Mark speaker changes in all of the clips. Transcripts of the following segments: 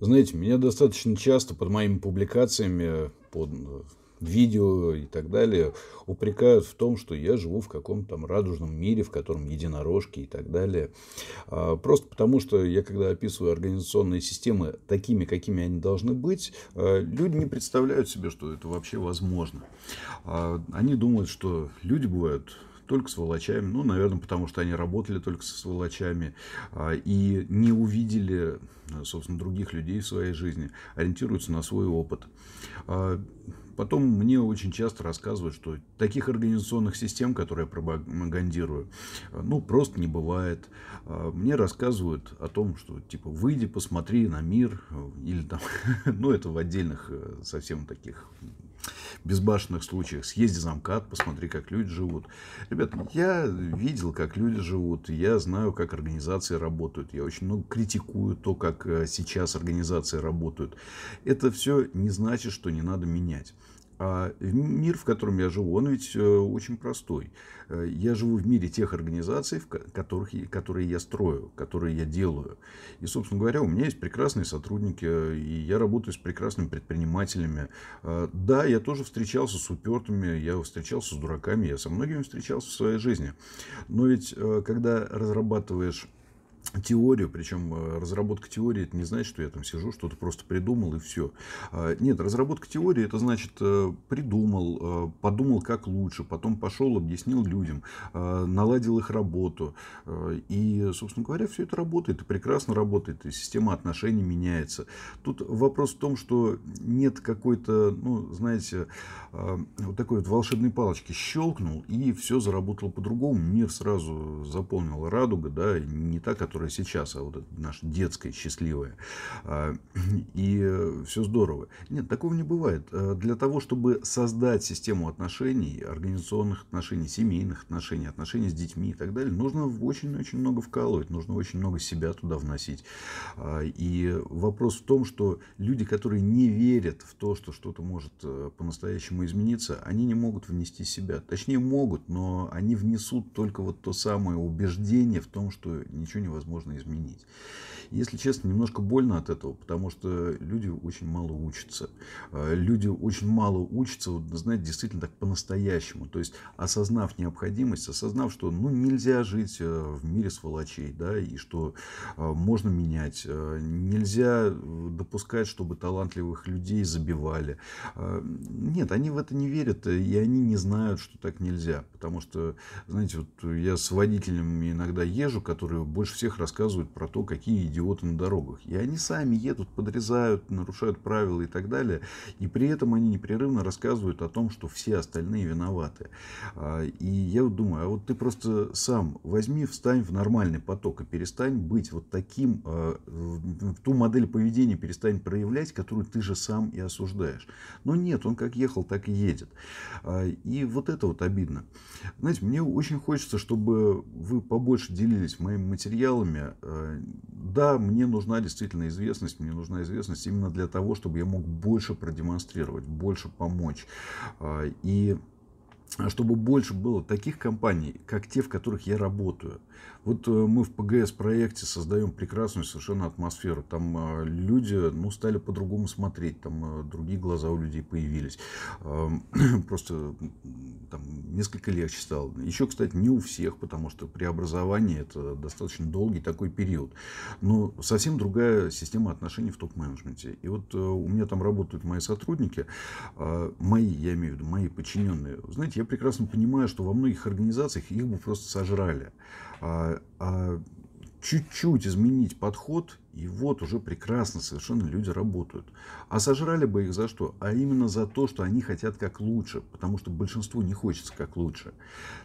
Speaker 1: Знаете, меня достаточно часто под моими публикациями, под э, видео и так далее упрекают в том, что я живу в каком-то там радужном мире, в котором единорожки и так далее. А, просто потому, что я, когда описываю организационные системы такими, какими они должны быть, а, люди не представляют себе, что это вообще возможно. А, они думают, что люди бывают только сволочами. Ну, наверное, потому что они работали только со сволочами а, и не увидели, собственно, других людей в своей жизни, ориентируются на свой опыт. Потом мне очень часто рассказывают, что таких организационных систем, которые я пропагандирую, ну, просто не бывает. А, мне рассказывают о том, что, типа, выйди, посмотри на мир, или там, ну, это в отдельных э, совсем таких безбашенных случаях. Съезди за МКАД, посмотри, как люди живут. Ребят, я видел, как люди живут. Я знаю, как организации работают. Я очень много критикую то, как э, сейчас организации работают. Это все не значит, что не надо менять. А мир, в котором я живу, он ведь э, очень простой. Э, я живу в мире тех организаций, в которых, которые я строю, которые я делаю. И, собственно говоря, у меня есть прекрасные сотрудники, и я работаю с прекрасными предпринимателями. Э, да, я тоже встречался с упертыми, я встречался с дураками, я со многими встречался в своей жизни. Но ведь, когда разрабатываешь теорию, причем э, разработка теории, это не значит, что я там сижу, что-то просто придумал и все. А, нет, разработка теории, это значит э, придумал, э, подумал, как лучше, потом пошел, объяснил людям, наладил их работу. И, собственно говоря, все это работает, и прекрасно работает, и система отношений меняется. Тут вопрос в том, что нет какой-то, ну, знаете, вот такой вот волшебной палочки щелкнул, и все заработало по-другому, мир сразу заполнил радуга, да, не та, которая которая сейчас, а вот это детская, счастливая. И все здорово. Нет, такого не бывает. А, для того, чтобы создать систему отношений, организационных отношений, семейных отношений, отношений с детьми и так далее, нужно очень-очень много вкалывать, нужно очень много себя туда вносить. А, и вопрос в том, что люди, которые не верят в то, что что-то может э, по-настоящему измениться, они не могут внести себя. Точнее, могут, но они внесут только вот то самое убеждение в том, что ничего невозможно можно изменить. Если честно, немножко больно от этого, потому что люди очень мало учатся. А, люди очень мало учатся, вот, знаете, действительно так по-настоящему. То есть, осознав необходимость, осознав, что ну, нельзя жить э, в мире сволочей, да, и что а, можно менять. Нельзя допускать, чтобы талантливых людей забивали. Нет, они в это не верят, и они не знают, что так нельзя. Потому что, знаете, вот я с водителями иногда езжу, которые больше всех рассказывают про то, какие идиоты на дорогах. И они сами едут, подрезают, нарушают правила и так далее. И при этом они непрерывно рассказывают о том, что все остальные виноваты. А, и я вот думаю, а вот ты просто сам возьми, встань в нормальный поток и перестань быть вот таким, а, ту модель поведения перестань проявлять, которую ты же сам и осуждаешь. Но нет, он как ехал, так и едет. А, и вот это вот обидно. Знаете, мне очень хочется, чтобы вы побольше делились моими материалами. Э, да, мне нужна действительно известность, мне нужна известность именно для того, чтобы я мог больше продемонстрировать, больше помочь. Э, и чтобы больше было таких компаний, как те, в которых я работаю. Вот э, мы в ПГС проекте создаем прекрасную совершенно атмосферу. Там э, люди ну, стали по-другому смотреть, там э, другие глаза у людей появились. Эм, просто там, несколько легче стало. Еще, кстати, не у всех, потому что преобразование это достаточно долгий такой период. Но совсем другая система отношений в топ-менеджменте. И вот у меня там работают мои сотрудники, мои, я имею в виду, мои подчиненные. Знаете, я прекрасно понимаю, что во многих организациях их бы просто сожрали. А, а чуть-чуть изменить подход, и вот уже прекрасно совершенно люди работают. А сожрали бы их за что? А именно за то, что они хотят как лучше, потому что большинству не хочется как лучше.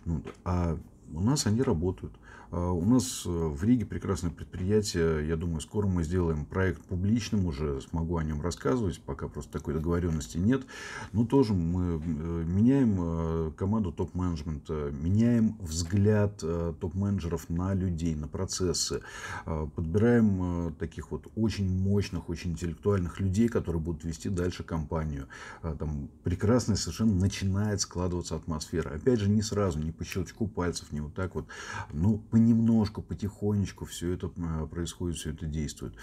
Speaker 1: Ну, а у нас они работают. А, у нас э, в Риге прекрасное предприятие. Я думаю, скоро мы сделаем проект публичным уже. Смогу о нем рассказывать. Пока просто такой договоренности нет. Но тоже мы э, меняем э, команду топ-менеджмента. Меняем взгляд топ-менеджеров на людей, на процессы. Подбираем таких вот очень мощных, очень интеллектуальных людей, которые будут вести дальше компанию. Там прекрасная совершенно начинает складываться атмосфера. Опять же, не сразу, не по щелчку пальцев, не вот так вот. Но ну, понемножку, потихонечку все это э, происходит, все это действует.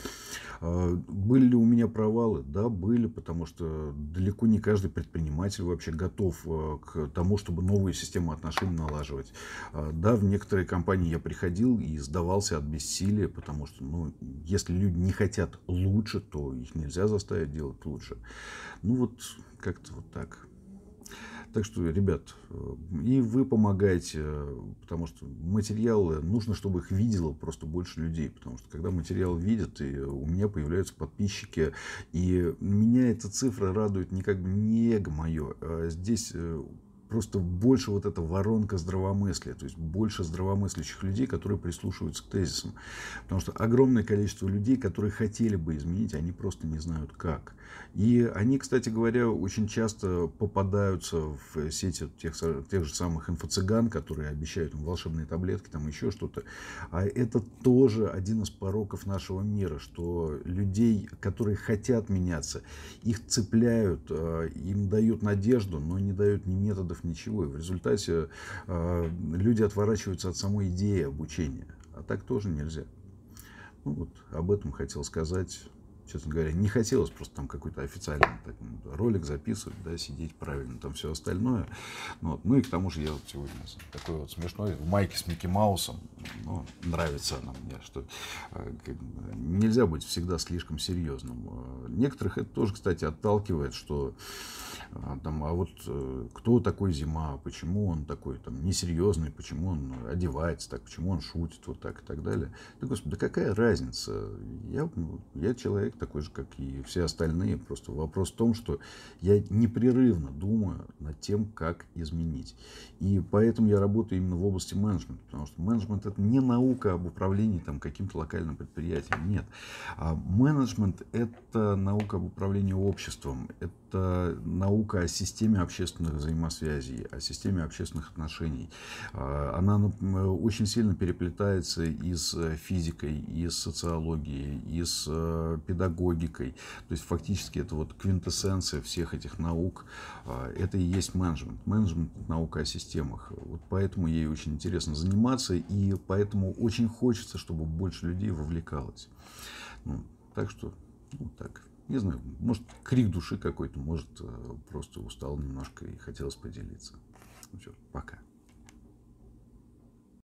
Speaker 1: А, были ли у меня провалы? Да, были, потому что далеко не каждый предприниматель вообще готов э, к тому, чтобы новую систему отношений налаживать. А, да, в некоторые компании я приходил и сдавался от бессилия, потому что, ну, если люди не хотят лучше, то их нельзя заставить делать лучше. Ну, вот как-то вот так. Так что, ребят, э, и вы помогаете, потому что материалы, нужно, чтобы их видело просто больше людей. Потому что, когда материал видят, и у меня появляются подписчики, и меня эта цифра радует не как бы не эго мое. А здесь э, просто больше вот эта воронка здравомыслия, то есть больше здравомыслящих людей, которые прислушиваются к тезисам. Потому что огромное количество людей, которые хотели бы изменить, они просто не знают как. И они, кстати говоря, очень часто попадаются в сети тех, тех же самых инфо-цыган, которые обещают им волшебные таблетки, там еще что-то. А это тоже один из пороков нашего мира, что людей, которые хотят меняться, их цепляют, а, им дают надежду, но не дают ни методов, ничего. И в результате а, люди отворачиваются от самой идеи обучения. А так тоже нельзя. Ну, вот об этом хотел сказать честно говоря, не хотелось просто там какой-то официальный так, ролик записывать, да, сидеть правильно, там все остальное. Ну, вот. ну и к тому же я вот сегодня такой вот смешной, в майке с Микки Маусом, ну, нравится она мне, что э, нельзя быть всегда слишком серьезным. Э, некоторых это тоже, кстати, отталкивает, что э, там, а вот кто такой Зима, почему он такой там несерьезный, почему он одевается так, почему он шутит вот так и так далее. Да, господи, да какая разница? Я, я человек такой же, как и все остальные. Просто вопрос в том, что я непрерывно думаю над тем, как изменить. И поэтому я работаю именно в области менеджмента. Потому что менеджмент это не наука об управлении там, каким-то локальным предприятием. Нет. А менеджмент это наука об управлении обществом. Это наука о системе общественных взаимосвязей, о системе общественных отношений. А, она ну, очень сильно переплетается и с физикой, и с социологией, и с э, педагогикой. То есть фактически это вот квинтэссенция всех этих наук. А, это и есть менеджмент. Менеджмент – наука о системах. Вот поэтому ей очень интересно заниматься, и поэтому очень хочется, чтобы больше людей вовлекалось. Ну, так что, ну так. Не знаю, может, крик души какой-то, может, э, просто устал немножко и хотелось поделиться. Ну, все, пока.